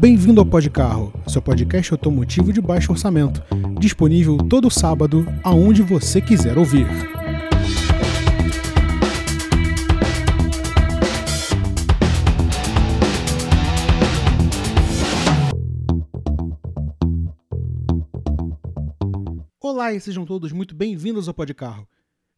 Bem-vindo ao Podcarro, seu podcast automotivo de baixo orçamento, disponível todo sábado, aonde você quiser ouvir. Olá e sejam todos muito bem-vindos ao Podcarro.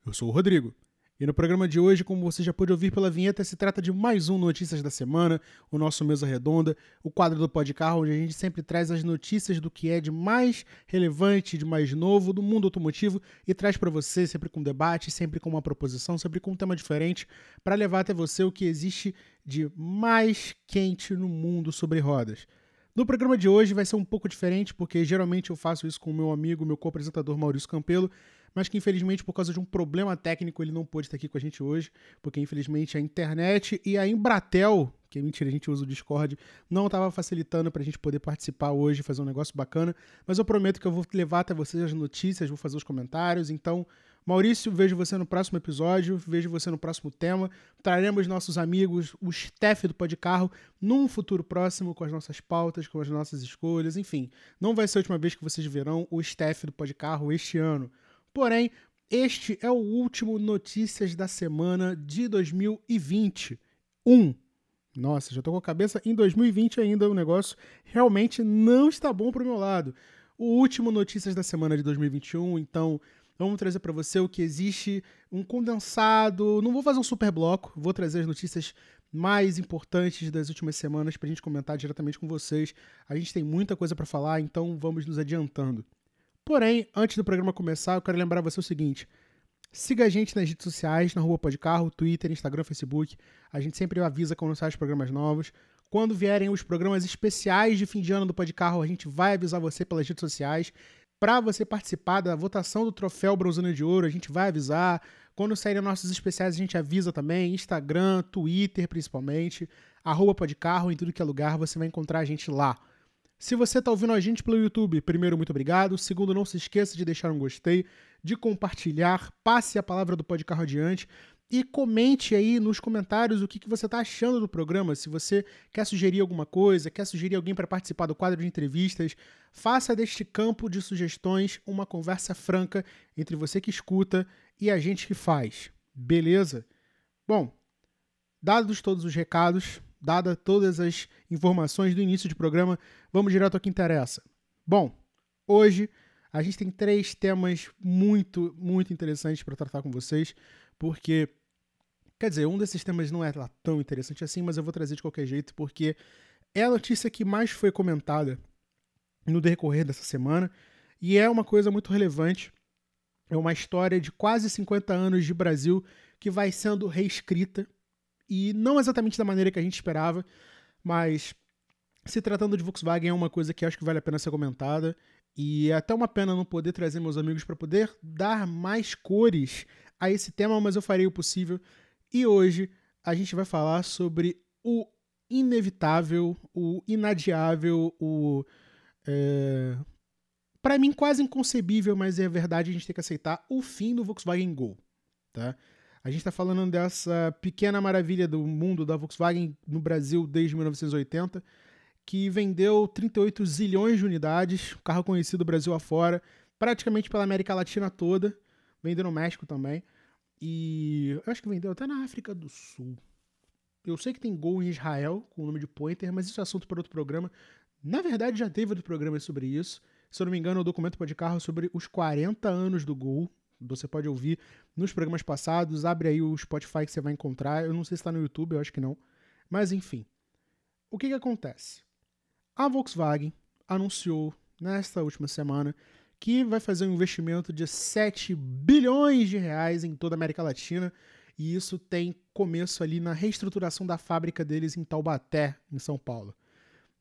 Eu sou o Rodrigo. E no programa de hoje, como você já pôde ouvir pela vinheta, se trata de mais um Notícias da Semana, o nosso Mesa Redonda, o quadro do Podcarro, onde a gente sempre traz as notícias do que é de mais relevante, de mais novo do mundo automotivo e traz para você, sempre com debate, sempre com uma proposição, sempre com um tema diferente, para levar até você o que existe de mais quente no mundo sobre rodas. No programa de hoje vai ser um pouco diferente, porque geralmente eu faço isso com o meu amigo, meu co-apresentador Maurício Campelo, mas que infelizmente por causa de um problema técnico ele não pôde estar aqui com a gente hoje, porque infelizmente a internet e a Embratel, que é mentira, a gente usa o Discord, não estava facilitando para a gente poder participar hoje, fazer um negócio bacana, mas eu prometo que eu vou levar até vocês as notícias, vou fazer os comentários, então Maurício, vejo você no próximo episódio, vejo você no próximo tema. Traremos nossos amigos, o staff do Podcarro, num futuro próximo, com as nossas pautas, com as nossas escolhas, enfim. Não vai ser a última vez que vocês verão o staff do Podcarro este ano. Porém, este é o último Notícias da Semana de 2021. Um. Nossa, já tô com a cabeça em 2020 ainda, o negócio realmente não está bom pro meu lado. O último Notícias da Semana de 2021, então vamos trazer para você o que existe, um condensado. Não vou fazer um super bloco, vou trazer as notícias mais importantes das últimas semanas para a gente comentar diretamente com vocês. A gente tem muita coisa para falar, então vamos nos adiantando. Porém, antes do programa começar, eu quero lembrar você o seguinte: siga a gente nas redes sociais, na Rua Podcarro, Twitter, Instagram, Facebook. A gente sempre avisa quando saem os programas novos. Quando vierem os programas especiais de fim de ano do Podcarro, a gente vai avisar você pelas redes sociais. Para você participar da votação do troféu Bronzana de Ouro, a gente vai avisar. Quando saírem nossos especiais, a gente avisa também. Instagram, Twitter, principalmente. Arroba Podcarro, em tudo que é lugar, você vai encontrar a gente lá. Se você está ouvindo a gente pelo YouTube, primeiro, muito obrigado. Segundo, não se esqueça de deixar um gostei, de compartilhar, passe a palavra do Podcarro adiante e comente aí nos comentários o que, que você está achando do programa. Se você quer sugerir alguma coisa, quer sugerir alguém para participar do quadro de entrevistas, faça deste campo de sugestões uma conversa franca entre você que escuta e a gente que faz. Beleza? Bom, dados todos os recados, dada todas as informações do início do programa, vamos direto ao que interessa. Bom, hoje a gente tem três temas muito, muito interessantes para tratar com vocês, porque, quer dizer, um desses temas não é tão interessante assim, mas eu vou trazer de qualquer jeito, porque é a notícia que mais foi comentada no decorrer dessa semana e é uma coisa muito relevante. É uma história de quase 50 anos de Brasil que vai sendo reescrita e não exatamente da maneira que a gente esperava, mas se tratando de Volkswagen é uma coisa que acho que vale a pena ser comentada e é até uma pena não poder trazer meus amigos para poder dar mais cores a esse tema, mas eu farei o possível. E hoje a gente vai falar sobre o inevitável, o inadiável, o é... para mim quase inconcebível, mas é verdade a gente tem que aceitar o fim do Volkswagen Gol, tá? A gente está falando dessa pequena maravilha do mundo da Volkswagen no Brasil desde 1980, que vendeu 38 zilhões de unidades, um carro conhecido Brasil afora, praticamente pela América Latina toda, vendeu no México também, e eu acho que vendeu até na África do Sul. Eu sei que tem Gol em Israel, com o nome de Pointer, mas isso é assunto para outro programa. Na verdade, já teve outro programa sobre isso. Se eu não me engano, o documento pode carro sobre os 40 anos do Gol, você pode ouvir nos programas passados. Abre aí o Spotify que você vai encontrar. Eu não sei se está no YouTube, eu acho que não. Mas enfim. O que, que acontece? A Volkswagen anunciou nesta última semana que vai fazer um investimento de 7 bilhões de reais em toda a América Latina. E isso tem começo ali na reestruturação da fábrica deles em Taubaté, em São Paulo.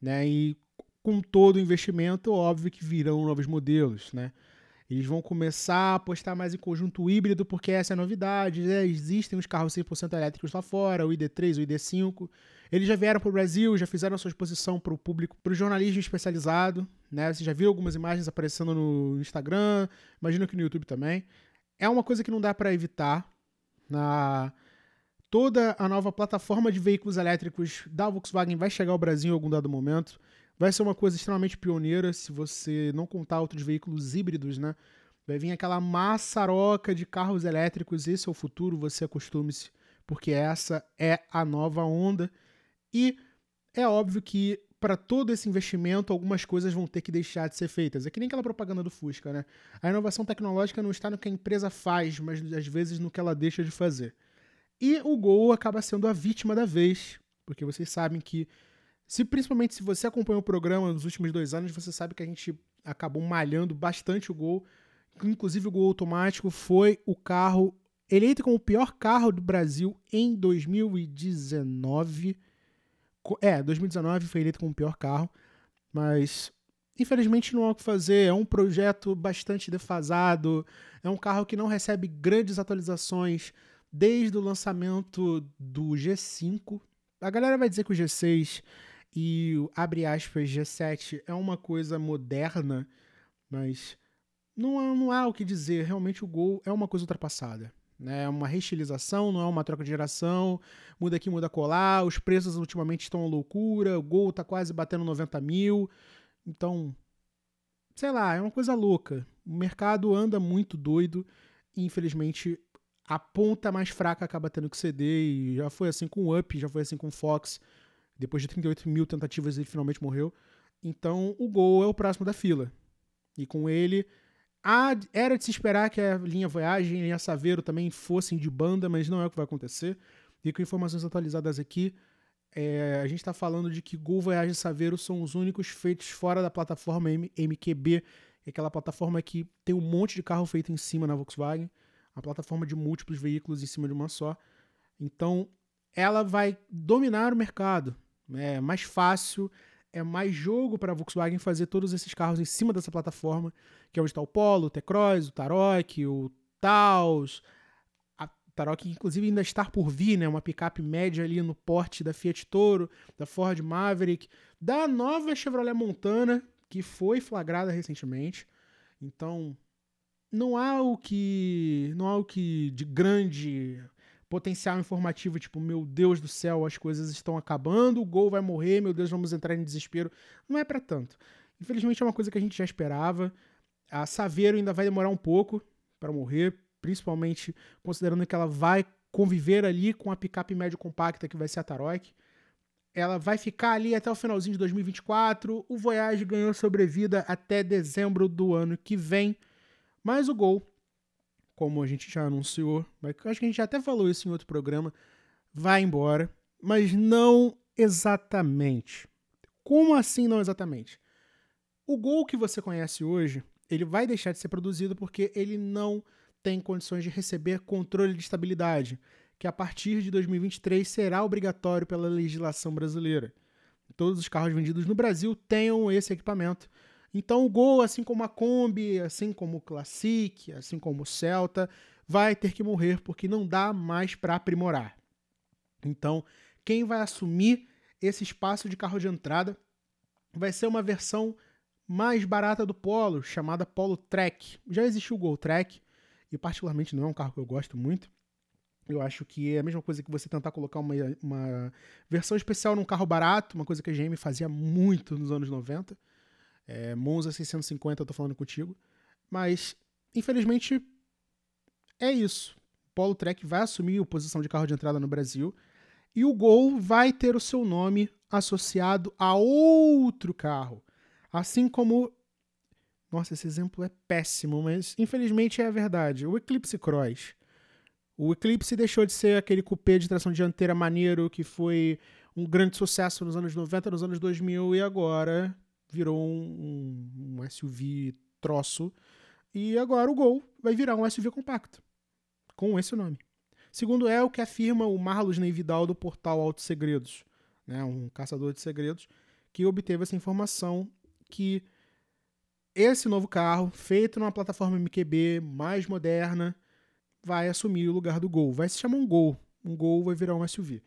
Né? E com todo o investimento, óbvio que virão novos modelos, né? Eles vão começar a apostar mais em conjunto híbrido, porque essa é a novidade. Né? Existem os carros 100% elétricos lá fora, o ID3, o ID5. Eles já vieram para o Brasil, já fizeram a sua exposição para o público, para o jornalismo especializado. Né? Você já viu algumas imagens aparecendo no Instagram, imagino que no YouTube também. É uma coisa que não dá para evitar. Na toda a nova plataforma de veículos elétricos da Volkswagen vai chegar ao Brasil em algum dado momento. Vai ser uma coisa extremamente pioneira se você não contar outros veículos híbridos, né? Vai vir aquela maçaroca de carros elétricos, esse é o futuro, você acostume-se, porque essa é a nova onda. E é óbvio que para todo esse investimento, algumas coisas vão ter que deixar de ser feitas. É que nem aquela propaganda do Fusca, né? A inovação tecnológica não está no que a empresa faz, mas às vezes no que ela deixa de fazer. E o Gol acaba sendo a vítima da vez, porque vocês sabem que se principalmente se você acompanhou o programa nos últimos dois anos, você sabe que a gente acabou malhando bastante o Gol. Inclusive o Gol automático foi o carro eleito como o pior carro do Brasil em 2019. É, 2019 foi eleito como o pior carro, mas infelizmente não há o que fazer. É um projeto bastante defasado, é um carro que não recebe grandes atualizações desde o lançamento do G5. A galera vai dizer que o G6 e o abre aspas G7 é uma coisa moderna, mas não há, não há o que dizer. Realmente o Gol é uma coisa ultrapassada. Né? É uma reestilização, não é uma troca de geração. Muda aqui, muda colar. Os preços ultimamente estão uma loucura. O Gol tá quase batendo 90 mil. Então, sei lá, é uma coisa louca. O mercado anda muito doido. E, infelizmente, a ponta mais fraca acaba tendo que ceder. E já foi assim com o Up, já foi assim com o Fox. Depois de 38 mil tentativas, ele finalmente morreu. Então, o Gol é o próximo da fila. E com ele, a, era de se esperar que a linha Voyage e a linha Saveiro também fossem de banda, mas não é o que vai acontecer. E com informações atualizadas aqui, é, a gente está falando de que Gol, Voyage e Saveiro são os únicos feitos fora da plataforma M MQB, é aquela plataforma que tem um monte de carro feito em cima na Volkswagen, a plataforma de múltiplos veículos em cima de uma só. Então, ela vai dominar o mercado. É mais fácil, é mais jogo para a Volkswagen fazer todos esses carros em cima dessa plataforma, que é onde está o Polo, o T-Cross, o Tarok, o Taos, a Tarok inclusive ainda está por vir, né, uma picape média ali no porte da Fiat Toro, da Ford Maverick, da nova Chevrolet Montana, que foi flagrada recentemente. Então, não há o que, não há o que de grande potencial informativo, tipo, meu Deus do céu, as coisas estão acabando, o gol vai morrer, meu Deus, vamos entrar em desespero. Não é para tanto. Infelizmente é uma coisa que a gente já esperava. A Saveiro ainda vai demorar um pouco para morrer, principalmente considerando que ela vai conviver ali com a picape médio compacta que vai ser a Tarok. Ela vai ficar ali até o finalzinho de 2024. O Voyage ganhou sobrevida até dezembro do ano que vem. Mas o Gol como a gente já anunciou, mas acho que a gente já até falou isso em outro programa, vai embora, mas não exatamente. Como assim não exatamente? O Gol que você conhece hoje, ele vai deixar de ser produzido porque ele não tem condições de receber controle de estabilidade, que a partir de 2023 será obrigatório pela legislação brasileira. Todos os carros vendidos no Brasil tenham esse equipamento então o Gol, assim como a Kombi, assim como o Classic, assim como o Celta, vai ter que morrer porque não dá mais para aprimorar. Então, quem vai assumir esse espaço de carro de entrada vai ser uma versão mais barata do Polo, chamada Polo Track. Já existiu o Gol Track, e particularmente não é um carro que eu gosto muito. Eu acho que é a mesma coisa que você tentar colocar uma, uma versão especial num carro barato, uma coisa que a GM fazia muito nos anos 90. É, Monza 650, eu tô falando contigo. Mas, infelizmente, é isso. Polo Trek vai assumir a posição de carro de entrada no Brasil. E o Gol vai ter o seu nome associado a outro carro. Assim como. Nossa, esse exemplo é péssimo, mas infelizmente é a verdade. O Eclipse Cross. O Eclipse deixou de ser aquele cupê de tração dianteira maneiro que foi um grande sucesso nos anos 90, nos anos 2000 e agora virou um, um, SUV troço. E agora o Gol vai virar um SUV compacto, com esse nome. Segundo é o que afirma o Marlos Neividal do portal Auto Segredos, né, um caçador de segredos, que obteve essa informação que esse novo carro, feito numa plataforma MQB mais moderna, vai assumir o lugar do Gol. Vai se chamar um Gol. Um Gol vai virar um SUV.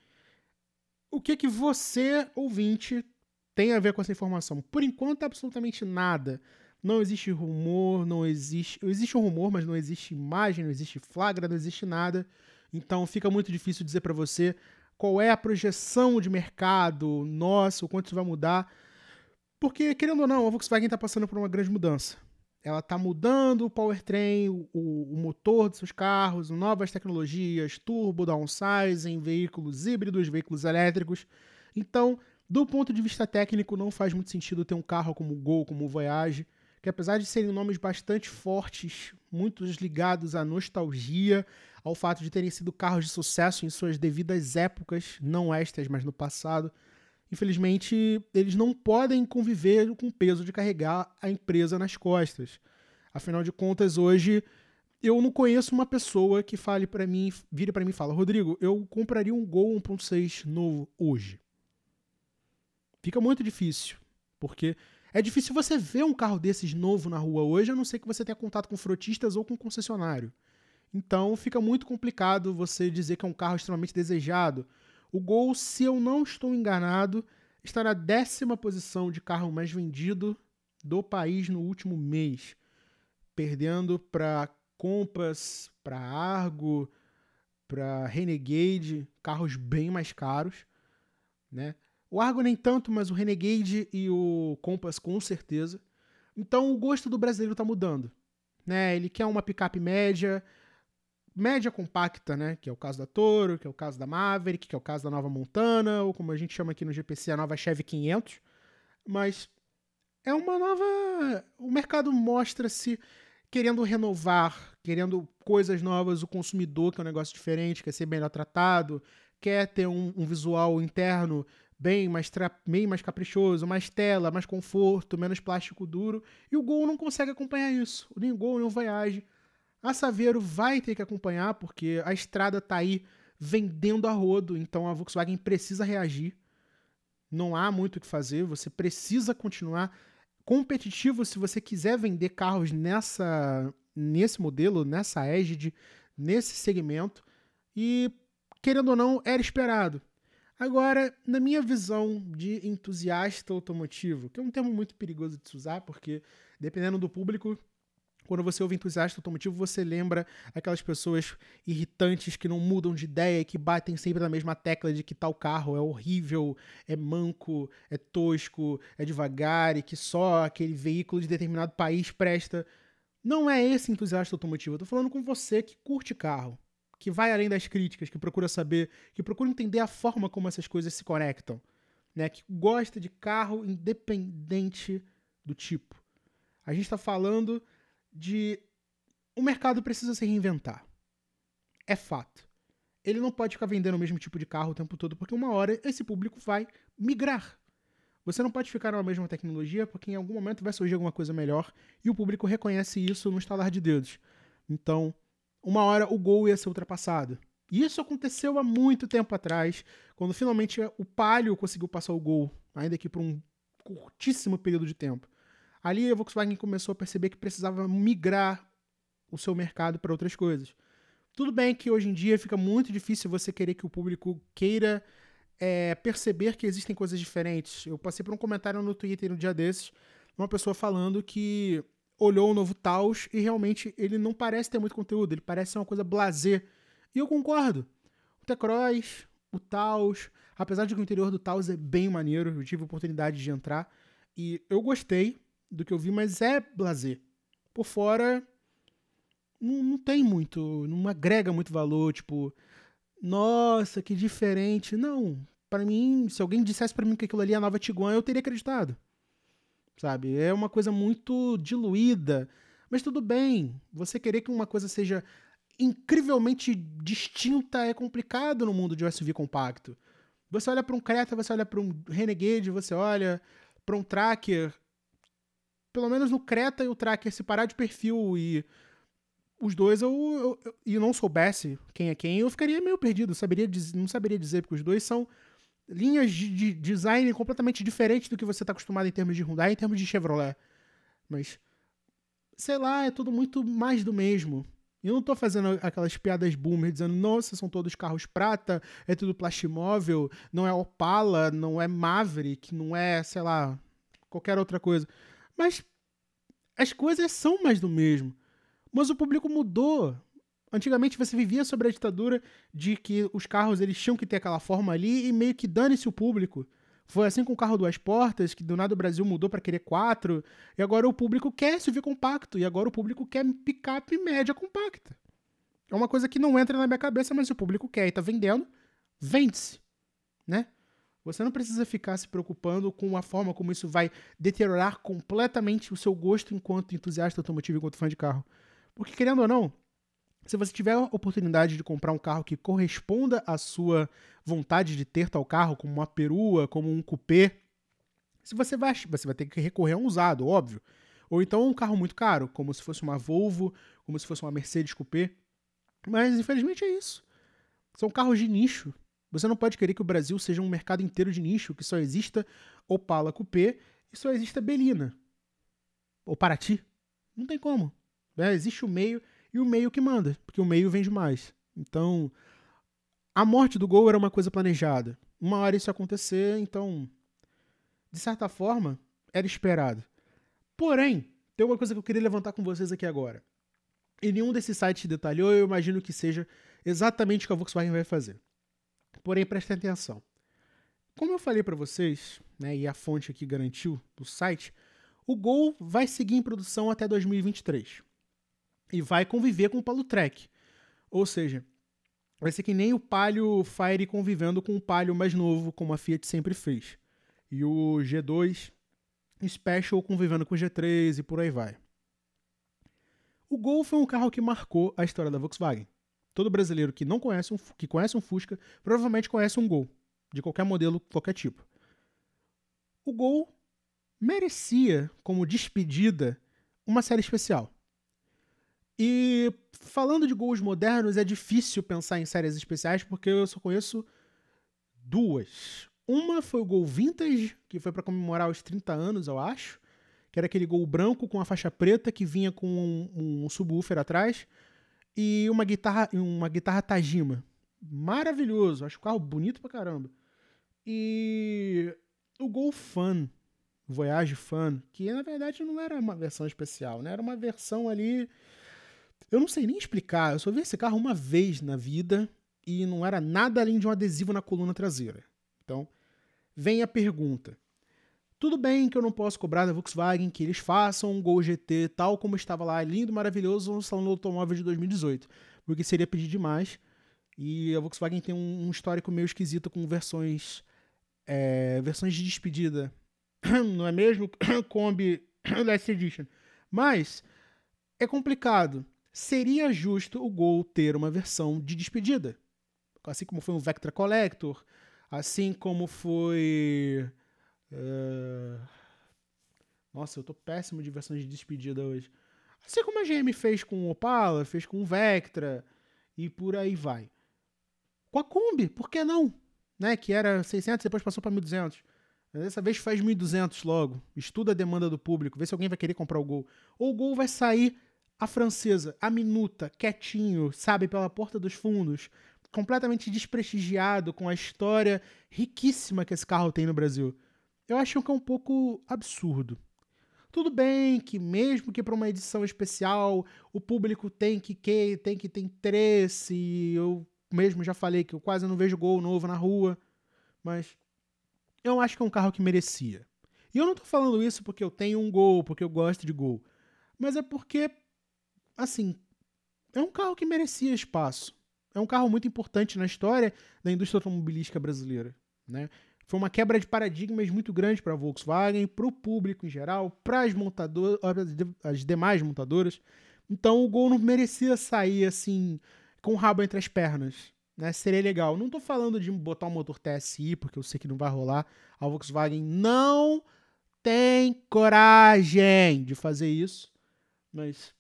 O que que você, ouvinte, tem a ver com essa informação? Por enquanto, absolutamente nada. Não existe rumor, não existe. Existe um rumor, mas não existe imagem, não existe flagra, não existe nada. Então fica muito difícil dizer para você qual é a projeção de mercado nossa, o quanto isso vai mudar. Porque, querendo ou não, a Volkswagen está passando por uma grande mudança. Ela está mudando o powertrain, o, o motor dos seus carros, novas tecnologias, turbo, downsizing, veículos híbridos, veículos elétricos. Então, do ponto de vista técnico, não faz muito sentido ter um carro como o Gol, como o Voyage, que apesar de serem nomes bastante fortes, muitos ligados à nostalgia, ao fato de terem sido carros de sucesso em suas devidas épocas, não estas, mas no passado, infelizmente eles não podem conviver com o peso de carregar a empresa nas costas. Afinal de contas, hoje eu não conheço uma pessoa que fale para mim, vire para mim e fala: "Rodrigo, eu compraria um Gol 1.6 novo hoje". Fica muito difícil, porque é difícil você ver um carro desses novo na rua hoje, a não ser que você tenha contato com frotistas ou com concessionário. Então fica muito complicado você dizer que é um carro extremamente desejado. O Gol, se eu não estou enganado, está na décima posição de carro mais vendido do país no último mês, perdendo para Compass, para Argo, para Renegade, carros bem mais caros, né? O Argo nem tanto, mas o Renegade e o Compass com certeza. Então o gosto do brasileiro está mudando. Né? Ele quer uma picape média, média compacta, né? Que é o caso da Toro, que é o caso da Maverick, que é o caso da nova Montana, ou como a gente chama aqui no GPC, a nova Chevy 500. Mas é uma nova. O mercado mostra-se querendo renovar, querendo coisas novas. O consumidor quer um negócio diferente, quer ser melhor tratado, quer ter um, um visual interno bem mais, bem mais caprichoso, mais tela, mais conforto, menos plástico duro. E o Gol não consegue acompanhar isso. Nem o Gol, nem o Voyage. A Saveiro vai ter que acompanhar, porque a estrada está aí vendendo a rodo, então a Volkswagen precisa reagir. Não há muito o que fazer, você precisa continuar competitivo se você quiser vender carros nessa nesse modelo, nessa égide, nesse segmento. E, querendo ou não, era esperado. Agora, na minha visão de entusiasta automotivo, que é um termo muito perigoso de se usar, porque dependendo do público, quando você ouve entusiasta automotivo, você lembra aquelas pessoas irritantes que não mudam de ideia e que batem sempre na mesma tecla de que tal carro é horrível, é manco, é tosco, é devagar e que só aquele veículo de determinado país presta. Não é esse entusiasta automotivo. Eu tô falando com você que curte carro que vai além das críticas, que procura saber, que procura entender a forma como essas coisas se conectam, né? Que gosta de carro independente do tipo. A gente está falando de o mercado precisa se reinventar. É fato. Ele não pode ficar vendendo o mesmo tipo de carro o tempo todo, porque uma hora esse público vai migrar. Você não pode ficar na mesma tecnologia, porque em algum momento vai surgir alguma coisa melhor e o público reconhece isso no estalar de dedos. Então, uma hora o gol ia ser ultrapassado. E isso aconteceu há muito tempo atrás, quando finalmente o Palio conseguiu passar o gol, ainda que por um curtíssimo período de tempo. Ali a Volkswagen começou a perceber que precisava migrar o seu mercado para outras coisas. Tudo bem que hoje em dia fica muito difícil você querer que o público queira é, perceber que existem coisas diferentes. Eu passei por um comentário no Twitter no dia desses, uma pessoa falando que olhou o novo Taos e realmente ele não parece ter muito conteúdo, ele parece ser uma coisa blazer. E eu concordo. O T-Cross, o Taos, apesar de que o interior do Taos é bem maneiro, eu tive oportunidade de entrar e eu gostei do que eu vi, mas é blazer. Por fora, não, não tem muito, não agrega muito valor, tipo, nossa, que diferente. Não, para mim, se alguém dissesse para mim que aquilo ali é a nova Tiguan, eu teria acreditado sabe? É uma coisa muito diluída. Mas tudo bem, você querer que uma coisa seja incrivelmente distinta é complicado no mundo de SUV compacto. Você olha para um Creta, você olha para um Renegade, você olha para um Tracker. Pelo menos no Creta e o Tracker se parar de perfil e os dois eu, eu, eu e não soubesse quem é quem, eu ficaria meio perdido, saberia, não saberia dizer porque os dois são linhas de, de design completamente diferentes do que você está acostumado em termos de Hyundai, em termos de Chevrolet. Mas, sei lá, é tudo muito mais do mesmo. Eu não estou fazendo aquelas piadas boomer dizendo, nossa, são todos carros prata, é tudo plastimóvel, não é Opala, não é Maverick, não é, sei lá, qualquer outra coisa. Mas as coisas são mais do mesmo. Mas o público mudou. Antigamente você vivia sobre a ditadura de que os carros eles tinham que ter aquela forma ali e meio que dane-se o público. Foi assim com o carro duas portas, que do nada o Brasil mudou para querer quatro, e agora o público quer SUV compacto, e agora o público quer picape média compacta. É uma coisa que não entra na minha cabeça, mas o público quer e tá vendendo, vende-se, né? Você não precisa ficar se preocupando com a forma como isso vai deteriorar completamente o seu gosto enquanto entusiasta automotivo, enquanto fã de carro. Porque, querendo ou não, se você tiver a oportunidade de comprar um carro que corresponda à sua vontade de ter tal carro, como uma perua, como um coupé, se você vai, você vai ter que recorrer a um usado, óbvio. Ou então um carro muito caro, como se fosse uma Volvo, como se fosse uma Mercedes coupé. Mas infelizmente é isso. São carros de nicho. Você não pode querer que o Brasil seja um mercado inteiro de nicho, que só exista Opala Coupé e só exista Belina. Ou Paraty. Não tem como. É, existe o meio e o meio que manda, porque o meio vende mais. Então, a morte do Gol era uma coisa planejada. Uma hora isso ia acontecer, então, de certa forma, era esperado. Porém, tem uma coisa que eu queria levantar com vocês aqui agora. E nenhum desses sites detalhou, eu imagino que seja exatamente o que a Volkswagen vai fazer. Porém, prestem atenção. Como eu falei para vocês, né, e a fonte aqui garantiu do site, o Gol vai seguir em produção até 2023 e vai conviver com o Palo Trek. Ou seja, vai ser que nem o Palio Fire convivendo com o Palio mais novo, como a Fiat sempre fez. E o G2 Special convivendo com o G3 e por aí vai. O Gol foi um carro que marcou a história da Volkswagen. Todo brasileiro que não conhece um, que conhece um Fusca provavelmente conhece um Gol, de qualquer modelo, qualquer tipo. O Gol merecia, como despedida, uma série especial. E falando de gols modernos, é difícil pensar em séries especiais porque eu só conheço duas. Uma foi o gol vintage, que foi para comemorar os 30 anos, eu acho. Que era aquele gol branco com a faixa preta que vinha com um, um subwoofer atrás e uma guitarra, uma guitarra Tajima. Maravilhoso, acho o carro bonito pra caramba. E o Gol Fun, Voyage Fun, que na verdade não era uma versão especial, né? Era uma versão ali eu não sei nem explicar. Eu só vi esse carro uma vez na vida e não era nada além de um adesivo na coluna traseira. Então, vem a pergunta. Tudo bem que eu não posso cobrar da Volkswagen que eles façam um Gol GT tal como estava lá, lindo, maravilhoso, no salão do automóvel de 2018, porque seria pedir demais. E a Volkswagen tem um, histórico meio esquisito com versões é, versões de despedida, não é mesmo? Kombi Last Edition. Mas é complicado seria justo o Gol ter uma versão de despedida. Assim como foi um Vectra Collector, assim como foi. Uh... Nossa, eu tô péssimo de versões de despedida hoje. Assim como a GM fez com o Opala, fez com o Vectra e por aí vai. Com a Kombi, por que não? Né? Que era 600, depois passou para 1200. Dessa vez faz 1200 logo. Estuda a demanda do público, vê se alguém vai querer comprar o Gol. Ou o Gol vai sair a francesa, a minuta, quietinho, sabe, pela porta dos fundos, completamente desprestigiado com a história riquíssima que esse carro tem no Brasil. Eu acho que é um pouco absurdo. Tudo bem que mesmo que para uma edição especial o público tem que, que tem que ter interesse, eu mesmo já falei que eu quase não vejo gol novo na rua, mas eu acho que é um carro que merecia. E eu não tô falando isso porque eu tenho um gol, porque eu gosto de gol, mas é porque assim, é um carro que merecia espaço. É um carro muito importante na história da indústria automobilística brasileira. Né? Foi uma quebra de paradigmas muito grande para a Volkswagen, para o público em geral, para as montadoras, as demais montadoras. Então o Gol não merecia sair assim com o rabo entre as pernas. Né? Seria legal. Não estou falando de botar um motor TSI, porque eu sei que não vai rolar. A Volkswagen não tem coragem de fazer isso. Mas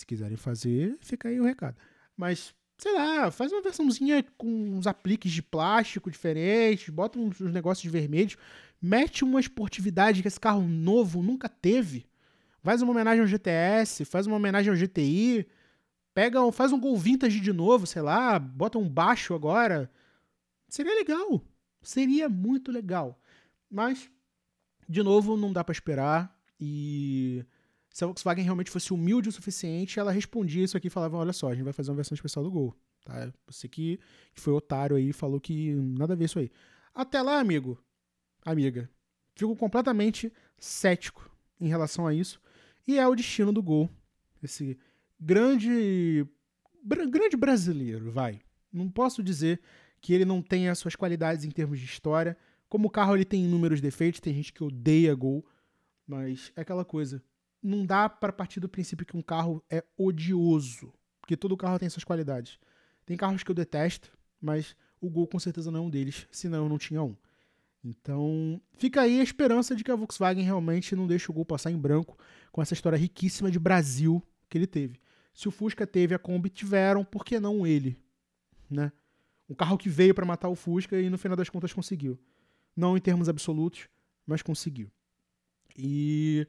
se quiserem fazer, fica aí o recado. Mas, sei lá, faz uma versãozinha com uns apliques de plástico diferentes, bota uns, uns negócios vermelhos, mete uma esportividade que esse carro novo nunca teve. Faz uma homenagem ao GTS, faz uma homenagem ao GTI, pega, faz um Gol Vintage de novo, sei lá, bota um baixo agora. Seria legal. Seria muito legal. Mas, de novo, não dá para esperar. E se a Volkswagen realmente fosse humilde o suficiente, ela respondia isso aqui e falava: olha só, a gente vai fazer uma versão especial do Gol. Tá? Você que, foi otário aí falou que nada a ver isso aí. Até lá, amigo, amiga. Fico completamente cético em relação a isso. E é o destino do Gol. Esse grande. grande brasileiro, vai. Não posso dizer que ele não tenha suas qualidades em termos de história. Como o carro ele tem inúmeros defeitos, tem gente que odeia Gol, mas é aquela coisa. Não dá para partir do princípio que um carro é odioso, porque todo carro tem suas qualidades. Tem carros que eu detesto, mas o Gol com certeza não é um deles, senão eu não tinha um. Então, fica aí a esperança de que a Volkswagen realmente não deixe o Gol passar em branco com essa história riquíssima de Brasil que ele teve. Se o Fusca teve, a Kombi tiveram, por que não ele? Né? Um carro que veio para matar o Fusca e no final das contas conseguiu. Não em termos absolutos, mas conseguiu. E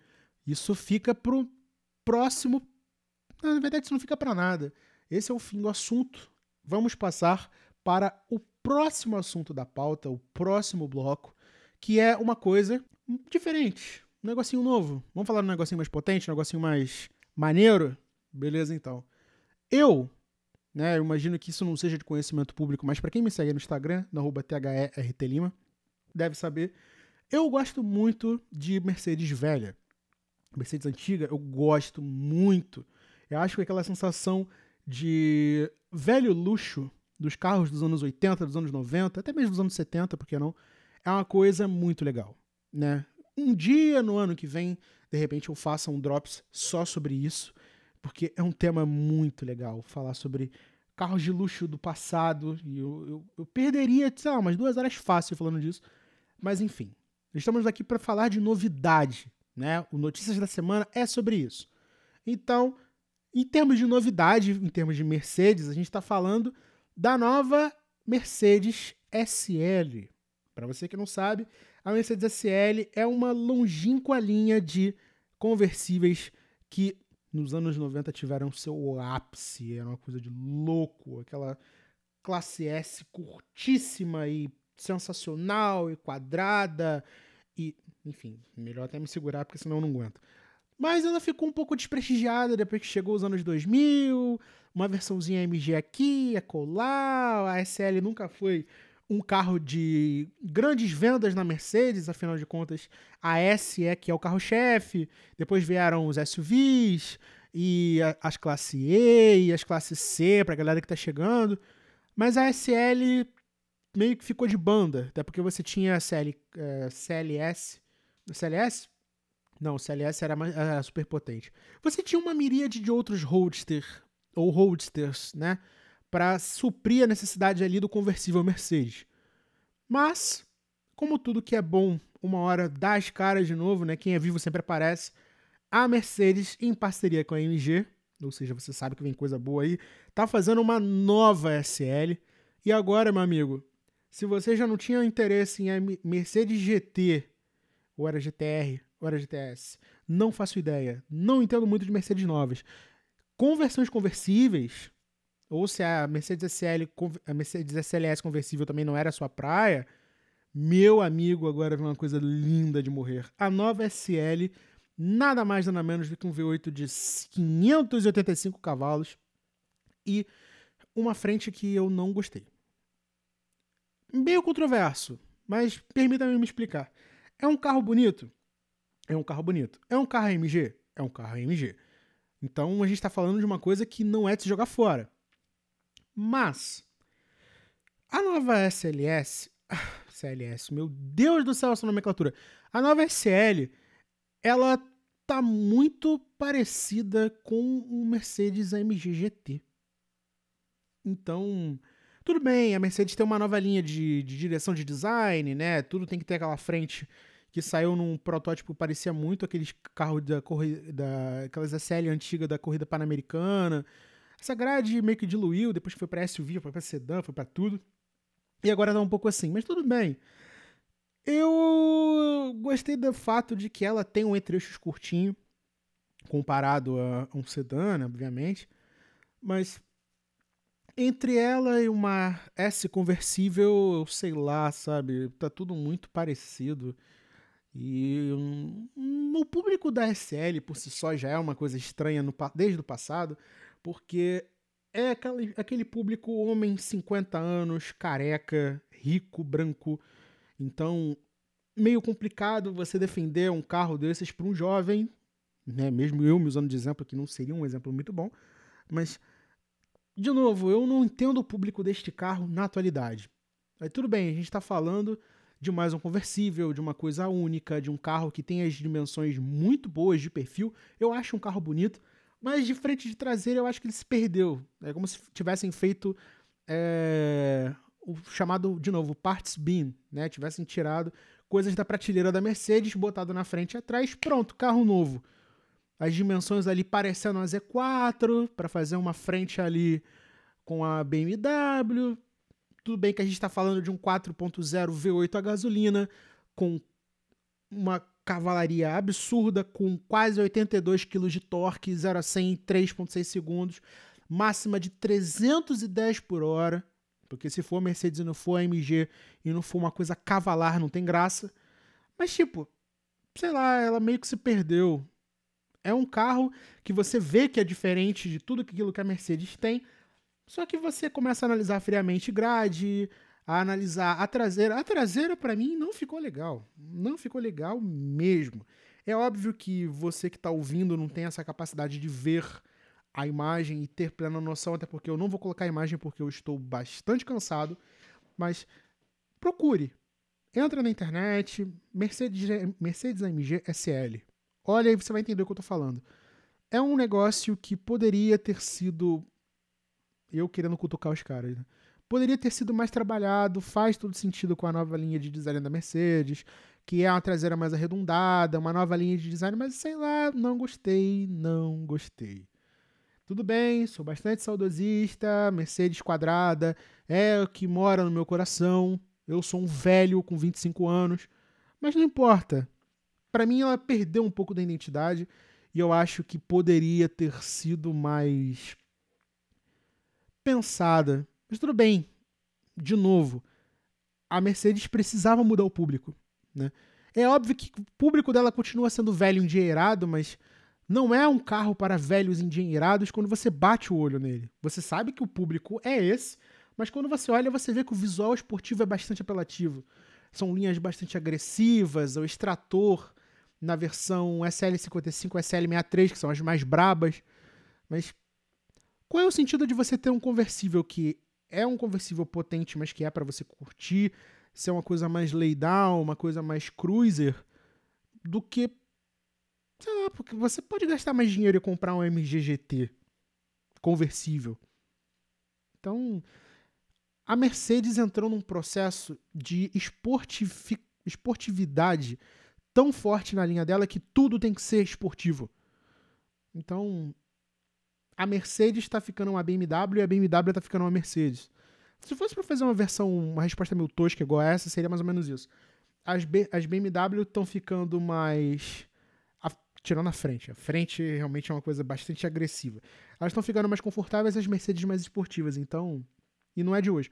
isso fica pro próximo. Na verdade, isso não fica para nada. Esse é o fim do assunto. Vamos passar para o próximo assunto da pauta, o próximo bloco, que é uma coisa diferente. Um negocinho novo. Vamos falar de um negocinho mais potente, um negocinho mais maneiro? Beleza, então. Eu né? Eu imagino que isso não seja de conhecimento público, mas para quem me segue no Instagram, no THERTLima, deve saber. Eu gosto muito de Mercedes velha. Mercedes antiga, eu gosto muito. Eu acho que aquela sensação de velho luxo dos carros dos anos 80, dos anos 90, até mesmo dos anos 70, por que não? É uma coisa muito legal, né? Um dia no ano que vem, de repente eu faça um drops só sobre isso porque é um tema muito legal falar sobre carros de luxo do passado. E eu, eu, eu perderia, sei lá, umas duas horas fácil falando disso. Mas enfim, estamos aqui para falar de novidade. Né? O Notícias da Semana é sobre isso. Então, em termos de novidade, em termos de Mercedes, a gente está falando da nova Mercedes SL. Para você que não sabe, a Mercedes SL é uma longínqua linha de conversíveis que nos anos 90 tiveram seu ápice, era uma coisa de louco, aquela classe S curtíssima e sensacional e quadrada e, enfim, melhor até me segurar porque senão eu não aguento. Mas ela ficou um pouco desprestigiada depois que chegou os anos 2000, uma versãozinha MG aqui, acolá, a SL nunca foi um carro de grandes vendas na Mercedes, afinal de contas, a S é que é o carro-chefe. Depois vieram os SUVs e a, as classe E e as classe C para a galera que está chegando. Mas a SL meio que ficou de banda, até porque você tinha a CL, é, CLS. CLS? Não, o CLS era, era super potente. Você tinha uma miríade de outros roadster ou roadsters, né? para suprir a necessidade ali do conversível Mercedes. Mas, como tudo que é bom, uma hora dá as caras de novo, né? Quem é vivo sempre aparece. A Mercedes, em parceria com a AMG, ou seja, você sabe que vem coisa boa aí, tá fazendo uma nova SL. E agora, meu amigo, se você já não tinha interesse em Mercedes GT, ou era GTR, ou era GTS, não faço ideia. Não entendo muito de Mercedes novas. Conversões conversíveis, ou se a Mercedes SL, a Mercedes SLS conversível também não era a sua praia, meu amigo, agora vem uma coisa linda de morrer. A nova SL, nada mais nada menos do que um V8 de 585 cavalos e uma frente que eu não gostei. Meio controverso, mas permita-me me explicar. É um carro bonito? É um carro bonito. É um carro AMG? É um carro AMG. Então a gente está falando de uma coisa que não é de se jogar fora. Mas a nova SLS, CLS, meu Deus do céu essa nomenclatura. A nova SL, ela tá muito parecida com o Mercedes AMG GT. Então, tudo bem, a Mercedes tem uma nova linha de, de direção de design, né? Tudo tem que ter aquela frente que saiu num protótipo que parecia muito aqueles carros da corrida, aquelas SL antiga da corrida pan-americana. Essa grade meio que diluiu, depois foi para SUV, foi para sedã, foi para tudo. E agora tá um pouco assim, mas tudo bem. Eu gostei do fato de que ela tem um entre-eixos curtinho, comparado a um sedã, né, obviamente. Mas entre ela e uma S conversível, sei lá, sabe, tá tudo muito parecido. E um, o público da SL por si só já é uma coisa estranha no, desde o passado porque é aquele, aquele público homem 50 anos, careca, rico, branco. Então, meio complicado você defender um carro desses para um jovem, né? Mesmo eu me usando de exemplo, que não seria um exemplo muito bom, mas de novo, eu não entendo o público deste carro na atualidade. Aí tudo bem, a gente está falando de mais um conversível, de uma coisa única, de um carro que tem as dimensões muito boas de perfil. Eu acho um carro bonito, mas de frente de traseira eu acho que ele se perdeu. É como se tivessem feito é, o chamado, de novo, parts bin, né? Tivessem tirado coisas da prateleira da Mercedes, botado na frente e atrás, pronto, carro novo. As dimensões ali parecendo uma Z4, para fazer uma frente ali com a BMW. Tudo bem que a gente está falando de um 4.0 V8 a gasolina, com uma cavalaria absurda, com quase 82 kg de torque, 0 a 100 em 3.6 segundos, máxima de 310 por hora. Porque se for Mercedes e não for AMG e não for uma coisa cavalar, não tem graça. Mas, tipo, sei lá, ela meio que se perdeu. É um carro que você vê que é diferente de tudo aquilo que a Mercedes tem, só que você começa a analisar friamente grade, a analisar a traseira. A traseira, para mim, não ficou legal. Não ficou legal mesmo. É óbvio que você que está ouvindo não tem essa capacidade de ver a imagem e ter plena noção, até porque eu não vou colocar a imagem porque eu estou bastante cansado, mas procure. Entra na internet, Mercedes, Mercedes AMG SL. Olha aí, você vai entender o que eu estou falando. É um negócio que poderia ter sido. Eu querendo cutucar os caras, né? Poderia ter sido mais trabalhado, faz todo sentido com a nova linha de design da Mercedes, que é uma traseira mais arredondada, uma nova linha de design, mas sei lá, não gostei, não gostei. Tudo bem, sou bastante saudosista, Mercedes quadrada é o que mora no meu coração. Eu sou um velho com 25 anos, mas não importa. Para mim ela perdeu um pouco da identidade e eu acho que poderia ter sido mais pensada. Mas tudo bem. De novo, a Mercedes precisava mudar o público, né? É óbvio que o público dela continua sendo velho endinheirado, mas não é um carro para velhos endinheirados quando você bate o olho nele. Você sabe que o público é esse, mas quando você olha, você vê que o visual esportivo é bastante apelativo. São linhas bastante agressivas, o extrator na versão SL55 SL63, que são as mais brabas. Mas qual é o sentido de você ter um conversível que é um conversível potente, mas que é para você curtir, ser uma coisa mais laydown, uma coisa mais cruiser, do que Sei lá, porque você pode gastar mais dinheiro e comprar um MGGT conversível. Então, a Mercedes entrou num processo de esportividade tão forte na linha dela que tudo tem que ser esportivo. Então, a Mercedes está ficando uma BMW e a BMW está ficando uma Mercedes. Se fosse para fazer uma versão, uma resposta meio tosca igual a essa, seria mais ou menos isso. As, B, as BMW estão ficando mais tirando a frente. A frente realmente é uma coisa bastante agressiva. Elas estão ficando mais confortáveis, as Mercedes mais esportivas, então. E não é de hoje.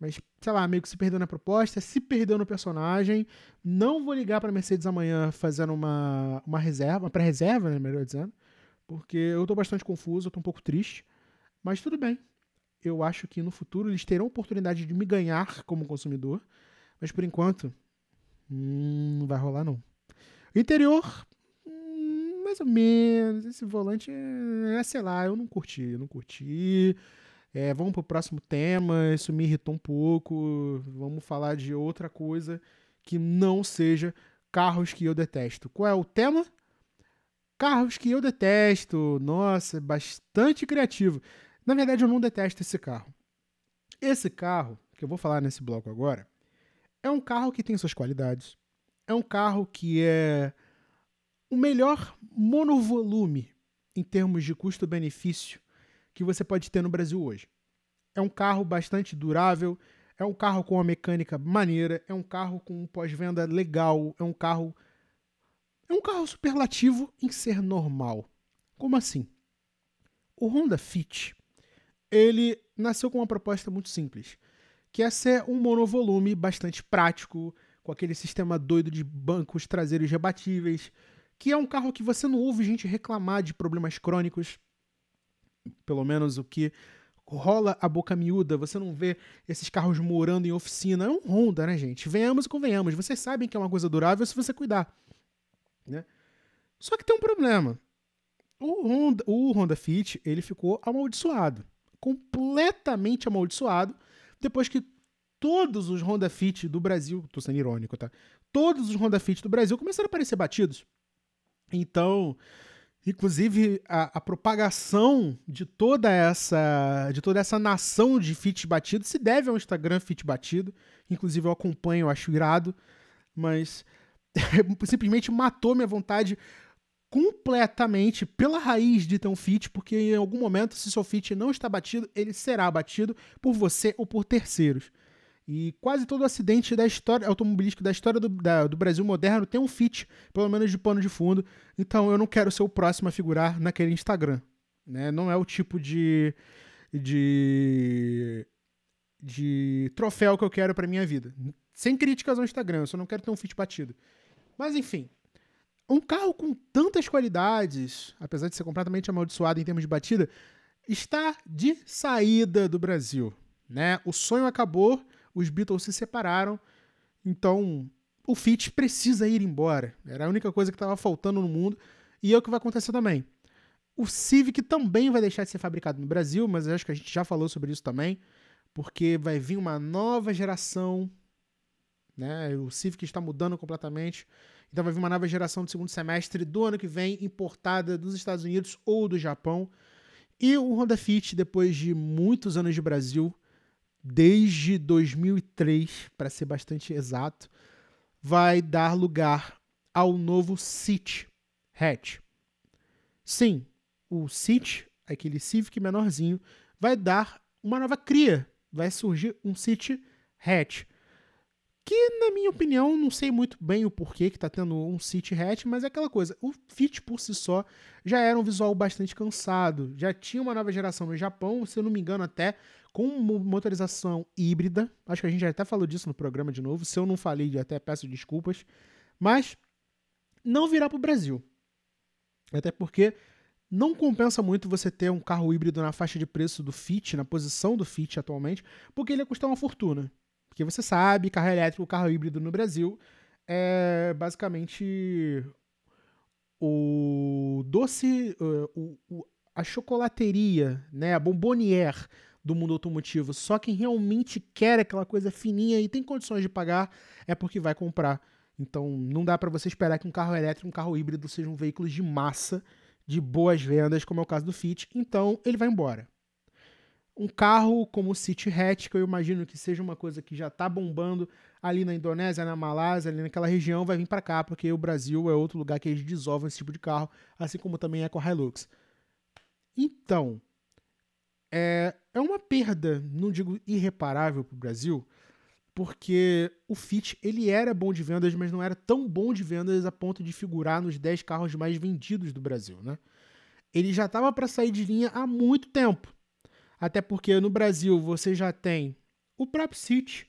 Mas, sei lá, meio que se perdeu na proposta, se perdeu no personagem. Não vou ligar para Mercedes amanhã fazendo uma, uma reserva, uma pré-reserva, né, melhor dizendo. Porque eu tô bastante confuso, eu tô um pouco triste. Mas tudo bem. Eu acho que no futuro eles terão oportunidade de me ganhar como consumidor. Mas por enquanto, hum, não vai rolar não. Interior, mais ou menos. Esse volante é, sei lá, eu não curti, eu não curti. É, vamos pro próximo tema, isso me irritou um pouco. Vamos falar de outra coisa que não seja carros que eu detesto. Qual é o tema? Carros que eu detesto. Nossa, bastante criativo. Na verdade, eu não detesto esse carro. Esse carro, que eu vou falar nesse bloco agora, é um carro que tem suas qualidades. É um carro que é o melhor monovolume em termos de custo-benefício que você pode ter no Brasil hoje. É um carro bastante durável, é um carro com uma mecânica maneira, é um carro com um pós-venda legal, é um carro é um carro superlativo em ser normal. Como assim? O Honda Fit, ele nasceu com uma proposta muito simples, que é ser um monovolume bastante prático, com aquele sistema doido de bancos traseiros rebatíveis, que é um carro que você não ouve gente reclamar de problemas crônicos, pelo menos o que rola a boca miúda, você não vê esses carros morando em oficina. É um Honda, né, gente? Venhamos e convenhamos. Vocês sabem que é uma coisa durável se você cuidar. Né? Só que tem um problema. O Honda, o Honda Fit ele ficou amaldiçoado. Completamente amaldiçoado. Depois que todos os Honda Fit do Brasil, tô sendo irônico, tá? Todos os Honda Fit do Brasil começaram a aparecer batidos. Então, inclusive a, a, propagação de toda essa de toda essa nação de fit batido se deve ao Instagram fit batido. Inclusive eu acompanho, eu acho irado, mas simplesmente matou minha vontade completamente pela raiz de ter um fit, porque em algum momento, se seu fit não está batido, ele será batido por você ou por terceiros. E quase todo acidente da história automobilística, da história do, da, do Brasil moderno, tem um fit, pelo menos de pano de fundo. Então eu não quero ser o próximo a figurar naquele Instagram. Né? Não é o tipo de, de, de troféu que eu quero para minha vida. Sem críticas ao Instagram, eu só não quero ter um fit batido. Mas enfim, um carro com tantas qualidades, apesar de ser completamente amaldiçoado em termos de batida, está de saída do Brasil. Né? O sonho acabou os Beatles se separaram, então o Fit precisa ir embora. Era a única coisa que estava faltando no mundo e é o que vai acontecer também. O Civic também vai deixar de ser fabricado no Brasil, mas acho que a gente já falou sobre isso também, porque vai vir uma nova geração, né? O Civic está mudando completamente. Então vai vir uma nova geração do segundo semestre do ano que vem, importada dos Estados Unidos ou do Japão. E o Honda Fit, depois de muitos anos de Brasil, desde 2003, para ser bastante exato, vai dar lugar ao novo City Hatch. Sim, o City, aquele Civic menorzinho, vai dar uma nova cria. Vai surgir um City Hatch que, na minha opinião, não sei muito bem o porquê que tá tendo um City Hatch, mas é aquela coisa, o Fit por si só já era um visual bastante cansado, já tinha uma nova geração no Japão, se eu não me engano até com motorização híbrida, acho que a gente já até falou disso no programa de novo, se eu não falei, até peço desculpas, mas não virá para o Brasil. Até porque não compensa muito você ter um carro híbrido na faixa de preço do Fit, na posição do Fit atualmente, porque ele ia custar uma fortuna. Porque você sabe, carro elétrico, carro híbrido no Brasil é basicamente o doce, o, o, a chocolateria, né, a bombonière do mundo automotivo. Só quem realmente quer aquela coisa fininha e tem condições de pagar é porque vai comprar. Então não dá para você esperar que um carro elétrico, um carro híbrido sejam veículos de massa, de boas vendas, como é o caso do Fit. Então ele vai embora um carro como o City Hatch, que eu imagino que seja uma coisa que já está bombando ali na Indonésia, na Malásia, ali naquela região, vai vir para cá, porque o Brasil é outro lugar que eles desovam esse tipo de carro, assim como também é com a Hilux. Então, é, é uma perda, não digo irreparável para o Brasil, porque o Fit ele era bom de vendas, mas não era tão bom de vendas a ponto de figurar nos 10 carros mais vendidos do Brasil, né? Ele já estava para sair de linha há muito tempo. Até porque no Brasil você já tem o próprio City,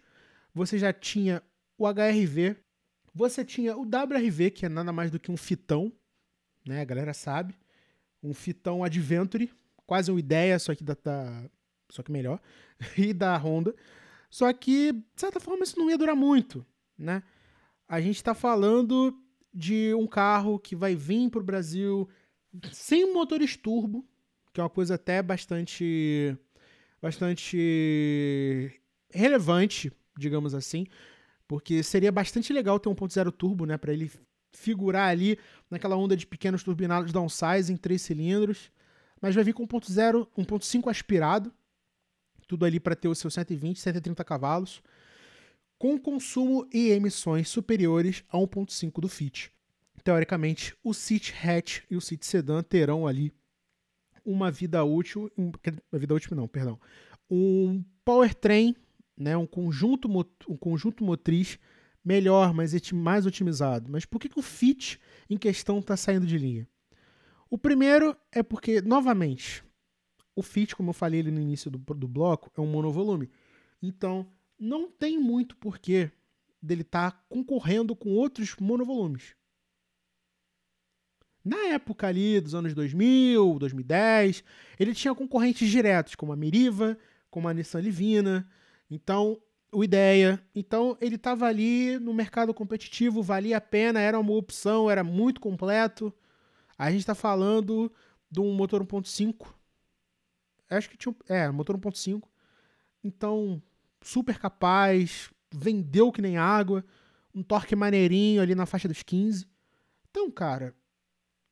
você já tinha o HRV, você tinha o WRV, que é nada mais do que um fitão, né? A galera sabe. Um fitão Adventure, quase uma ideia, só que da, da só que melhor, e da Honda. Só que, de certa forma, isso não ia durar muito, né? A gente está falando de um carro que vai vir para o Brasil sem motores turbo, que é uma coisa até bastante bastante relevante, digamos assim, porque seria bastante legal ter um 1.0 turbo, né, para ele figurar ali naquela onda de pequenos turbinados downsize em três cilindros, mas vai vir com 1.0, 1.5 aspirado, tudo ali para ter os seus 120, 130 cavalos, com consumo e emissões superiores a 1.5 do Fit. Teoricamente, o City Hatch e o City Sedan terão ali uma vida útil, um, uma vida útil não, perdão, um powertrain, né, um conjunto um conjunto motriz melhor, mais mais otimizado. Mas por que, que o Fit em questão está saindo de linha? O primeiro é porque, novamente, o Fit, como eu falei ali no início do, do bloco, é um monovolume. Então, não tem muito porquê dele estar tá concorrendo com outros monovolumes. Na época ali dos anos 2000, 2010, ele tinha concorrentes diretos, como a Meriva, como a Nissan Livina. Então, o Ideia. Então, ele estava ali no mercado competitivo, valia a pena, era uma opção, era muito completo. A gente está falando de um motor 1.5. Acho que tinha. É, motor 1.5. Então, super capaz, vendeu que nem água, um torque maneirinho ali na faixa dos 15. Então, cara,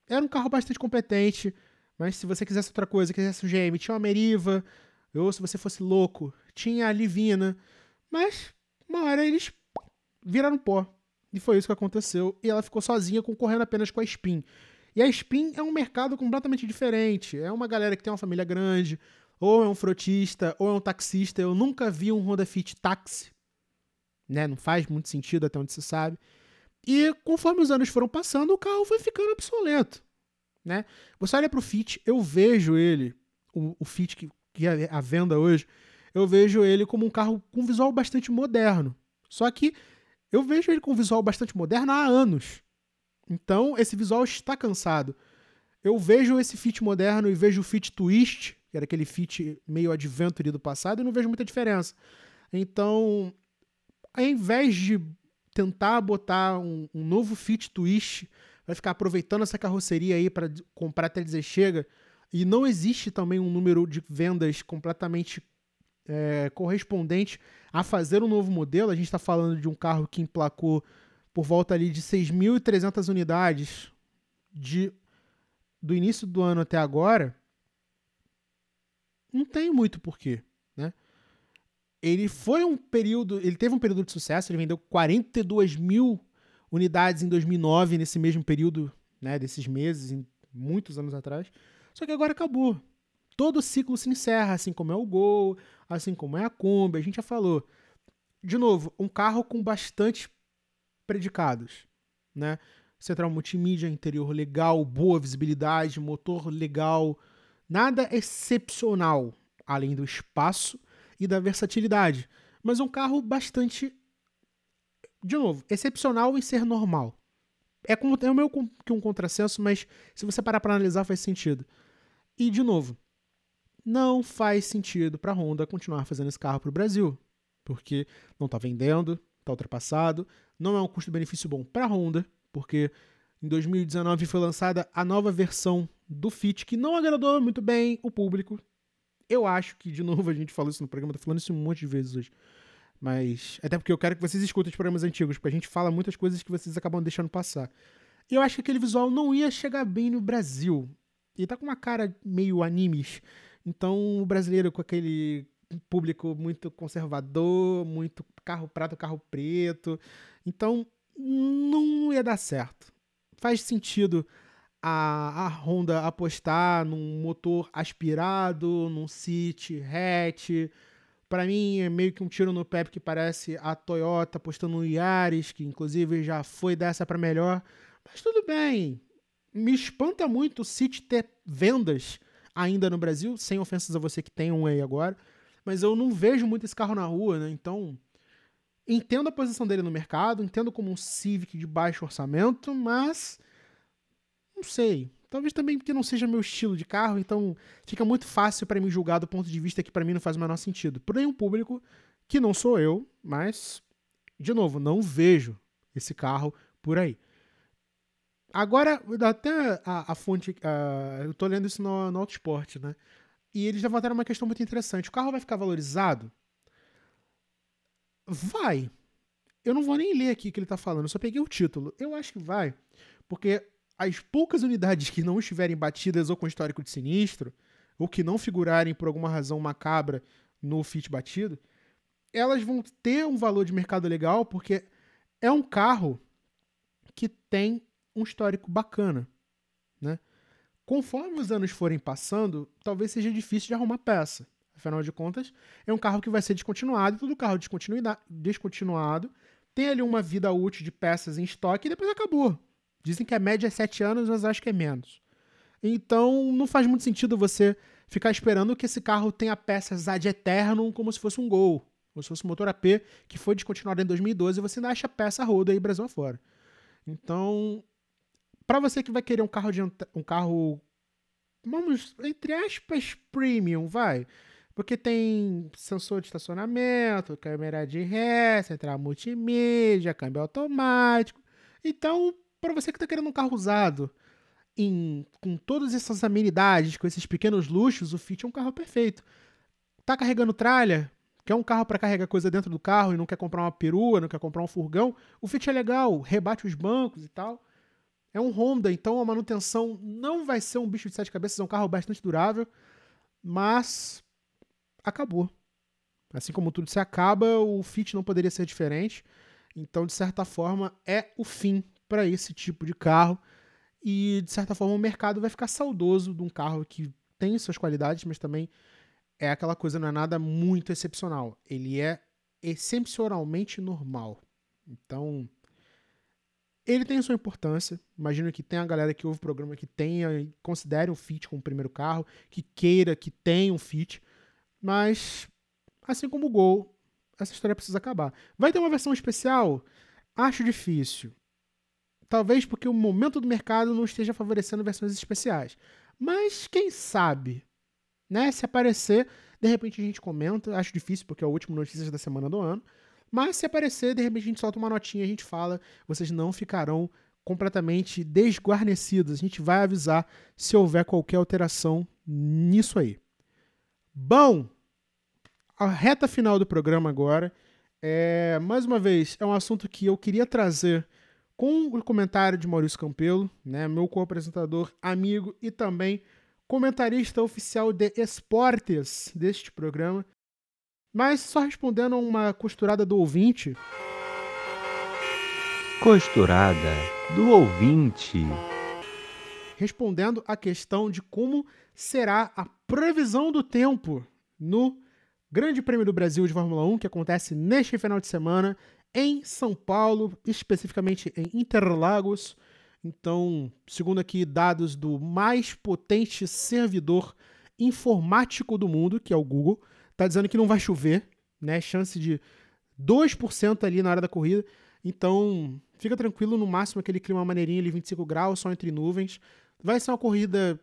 era um carro bastante competente, mas se você quisesse outra coisa, quisesse um GM, tinha uma Meriva, ou se você fosse louco, tinha a Livina, mas uma hora eles viraram pó. E foi isso que aconteceu, e ela ficou sozinha concorrendo apenas com a Spin. E a Spin é um mercado completamente diferente. É uma galera que tem uma família grande, ou é um frotista, ou é um taxista. Eu nunca vi um Honda Fit táxi. Né? Não faz muito sentido até onde se sabe. E conforme os anos foram passando, o carro foi ficando obsoleto. Né? Você olha para o Fit, eu vejo ele, o, o Fit que, que é a venda hoje, eu vejo ele como um carro com visual bastante moderno. Só que eu vejo ele com visual bastante moderno há anos. Então, esse visual está cansado. Eu vejo esse Fit moderno e vejo o Fit Twist, que era aquele Fit meio adventure do passado, e não vejo muita diferença. Então, ao invés de tentar botar um, um novo Fit Twist, vai ficar aproveitando essa carroceria aí para comprar até dizer chega, e não existe também um número de vendas completamente é, correspondente a fazer um novo modelo. A gente está falando de um carro que emplacou por volta ali de 6.300 unidades de, do início do ano até agora, não tem muito porquê? Ele foi um período, ele teve um período de sucesso, ele vendeu 42 mil unidades em 2009, nesse mesmo período, né, desses meses, em muitos anos atrás. Só que agora acabou. Todo ciclo se encerra, assim como é o Gol, assim como é a Kombi, a gente já falou. De novo, um carro com bastante predicados, né? Central multimídia, interior legal, boa visibilidade, motor legal, nada excepcional além do espaço e da versatilidade, mas um carro bastante de novo, excepcional em ser normal. É, como, é o meu que um contrassenso, mas se você parar para analisar faz sentido. E de novo, não faz sentido para a Honda continuar fazendo esse carro para o Brasil, porque não está vendendo, está ultrapassado, não é um custo-benefício bom para a Honda, porque em 2019 foi lançada a nova versão do Fit, que não agradou muito bem o público. Eu acho que, de novo, a gente falou isso no programa, tô falando isso um monte de vezes hoje. Mas. Até porque eu quero que vocês escutem os programas antigos, porque a gente fala muitas coisas que vocês acabam deixando passar. Eu acho que aquele visual não ia chegar bem no Brasil. E tá com uma cara meio animes. Então, o brasileiro com aquele público muito conservador, muito carro prato, carro preto. Então, não ia dar certo. Faz sentido a, a Honda apostar num motor aspirado, num City hatch. Para mim é meio que um tiro no pé que parece a Toyota apostando no Yaris, que inclusive já foi dessa para melhor. Mas tudo bem. Me espanta muito o City ter vendas ainda no Brasil, sem ofensas a você que tem um aí agora mas eu não vejo muito esse carro na rua, né? Então, entendo a posição dele no mercado, entendo como um Civic de baixo orçamento, mas não sei. Talvez também porque não seja meu estilo de carro, então fica muito fácil para mim julgar do ponto de vista que para mim não faz o menor sentido. Porém, um público que não sou eu, mas de novo, não vejo esse carro por aí. Agora, até a, a fonte, eu tô lendo isso no, no Autosport, né? E eles levantaram uma questão muito interessante. O carro vai ficar valorizado? Vai. Eu não vou nem ler aqui o que ele está falando, eu só peguei o título. Eu acho que vai, porque as poucas unidades que não estiverem batidas ou com histórico de sinistro, ou que não figurarem por alguma razão macabra no Fit batido, elas vão ter um valor de mercado legal, porque é um carro que tem um histórico bacana, né? Conforme os anos forem passando, talvez seja difícil de arrumar peça. Afinal de contas, é um carro que vai ser descontinuado todo carro descontinuado tem ali uma vida útil de peças em estoque e depois acabou. Dizem que a média é 7 anos, mas acho que é menos. Então, não faz muito sentido você ficar esperando que esse carro tenha peças ad eterno como se fosse um Gol, como se fosse um motor AP que foi descontinuado em 2012 e você ainda acha peça roda aí Brasil afora. Então, para você que vai querer um carro de um carro vamos entre aspas premium, vai. Porque tem sensor de estacionamento, câmera de ré, central multimídia, câmbio automático. Então, para você que está querendo um carro usado, em, com todas essas amenidades, com esses pequenos luxos, o Fit é um carro perfeito. Tá carregando tralha? Quer um carro para carregar coisa dentro do carro e não quer comprar uma perua, não quer comprar um furgão? O Fit é legal, rebate os bancos e tal. É um Honda, então a manutenção não vai ser um bicho de sete cabeças, é um carro bastante durável, mas acabou. Assim como tudo se acaba, o Fit não poderia ser diferente. Então, de certa forma, é o fim para esse tipo de carro. E, de certa forma, o mercado vai ficar saudoso de um carro que tem suas qualidades, mas também é aquela coisa, não é nada muito excepcional. Ele é excepcionalmente normal. Então, ele tem sua importância. Imagino que tem a galera que ouve o programa que tenha considere um Fit como o primeiro carro, que queira que tenha um Fit. Mas, assim como o Gol, essa história precisa acabar. Vai ter uma versão especial? Acho difícil. Talvez porque o momento do mercado não esteja favorecendo versões especiais. Mas quem sabe? Né? Se aparecer, de repente a gente comenta. Acho difícil porque é o último Notícias da semana do ano. Mas se aparecer, de repente a gente solta uma notinha, a gente fala. Vocês não ficarão completamente desguarnecidos. A gente vai avisar se houver qualquer alteração nisso aí. Bom, a reta final do programa agora. É, mais uma vez, é um assunto que eu queria trazer com o comentário de Maurício Campelo, né, meu co-apresentador, amigo e também comentarista oficial de esportes deste programa. Mas só respondendo a uma costurada do ouvinte. Costurada do ouvinte. Respondendo a questão de como será a previsão do tempo no Grande Prêmio do Brasil de Fórmula 1, que acontece neste final de semana em São Paulo, especificamente em Interlagos. Então, segundo aqui dados do mais potente servidor informático do mundo, que é o Google, está dizendo que não vai chover, né? Chance de 2% ali na hora da corrida. Então, fica tranquilo, no máximo aquele clima maneirinho ali, 25 graus, só entre nuvens. Vai ser uma corrida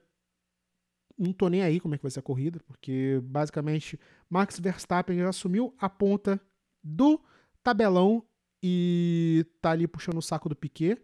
não tô nem aí como é que vai ser a corrida, porque basicamente Max Verstappen assumiu a ponta do tabelão e tá ali puxando o saco do Piquet.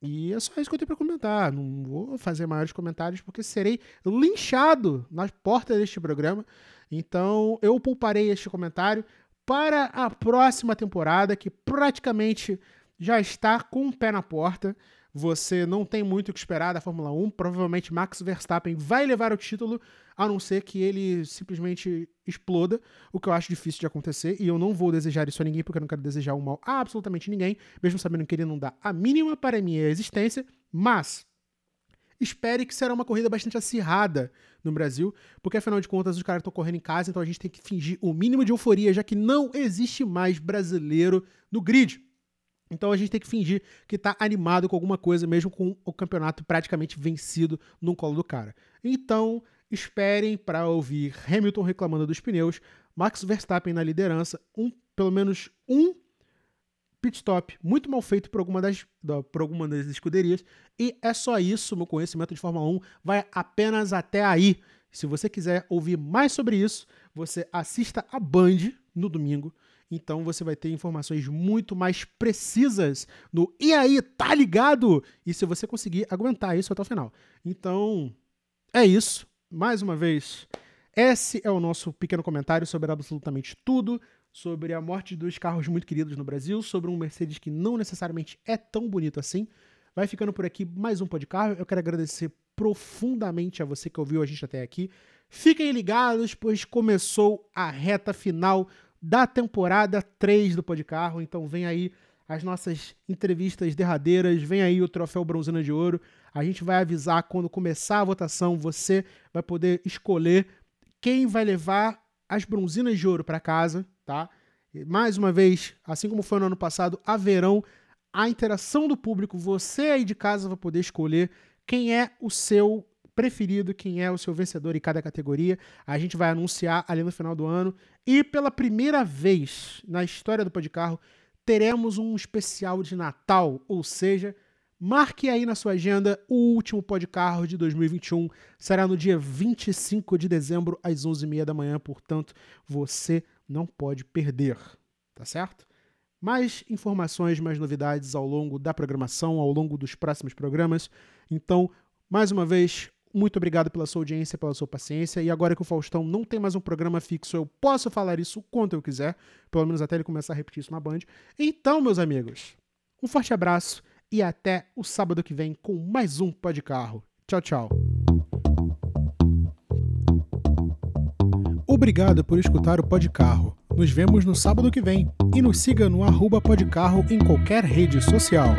E é só isso que eu tenho para comentar. Não vou fazer maiores comentários porque serei linchado nas portas deste programa. Então eu pouparei este comentário para a próxima temporada, que praticamente já está com o pé na porta. Você não tem muito o que esperar da Fórmula 1. Provavelmente Max Verstappen vai levar o título, a não ser que ele simplesmente exploda, o que eu acho difícil de acontecer. E eu não vou desejar isso a ninguém, porque eu não quero desejar o mal a absolutamente ninguém, mesmo sabendo que ele não dá a mínima para a minha existência. Mas espere que será uma corrida bastante acirrada no Brasil, porque afinal de contas os caras estão correndo em casa, então a gente tem que fingir o mínimo de euforia, já que não existe mais brasileiro no grid. Então a gente tem que fingir que está animado com alguma coisa, mesmo com o campeonato praticamente vencido no colo do cara. Então esperem para ouvir Hamilton reclamando dos pneus, Max Verstappen na liderança, um, pelo menos um pit stop muito mal feito por alguma das, por alguma das escuderias. E é só isso, meu conhecimento de Fórmula 1 vai apenas até aí. Se você quiser ouvir mais sobre isso, você assista a Band no domingo então você vai ter informações muito mais precisas no E aí, tá ligado? E se você conseguir aguentar isso até o final. Então, é isso. Mais uma vez, esse é o nosso pequeno comentário sobre absolutamente tudo, sobre a morte dos carros muito queridos no Brasil, sobre um Mercedes que não necessariamente é tão bonito assim. Vai ficando por aqui mais um podcast. Eu quero agradecer profundamente a você que ouviu a gente até aqui. Fiquem ligados, pois começou a reta final da temporada 3 do Podcarro. Então vem aí as nossas entrevistas derradeiras, vem aí o troféu Bronzina de Ouro. A gente vai avisar quando começar a votação, você vai poder escolher quem vai levar as bronzinas de ouro para casa, tá? E, mais uma vez, assim como foi no ano passado, haverão a interação do público. Você aí de casa vai poder escolher quem é o seu preferido, quem é o seu vencedor em cada categoria. A gente vai anunciar ali no final do ano. E pela primeira vez na história do Podcarro, teremos um especial de Natal, ou seja, Marque aí na sua agenda o último Podcarro de 2021. Será no dia 25 de dezembro, às 11h30 da manhã. Portanto, você não pode perder. Tá certo? Mais informações, mais novidades ao longo da programação, ao longo dos próximos programas. Então, mais uma vez, muito obrigado pela sua audiência, pela sua paciência. E agora que o Faustão não tem mais um programa fixo, eu posso falar isso quanto eu quiser, pelo menos até ele começar a repetir isso na Band. Então, meus amigos, um forte abraço e até o sábado que vem com mais um Pó de Carro. Tchau, tchau. Obrigado por escutar o Pó de Carro. Nos vemos no sábado que vem e nos siga no arroba Podcarro em qualquer rede social.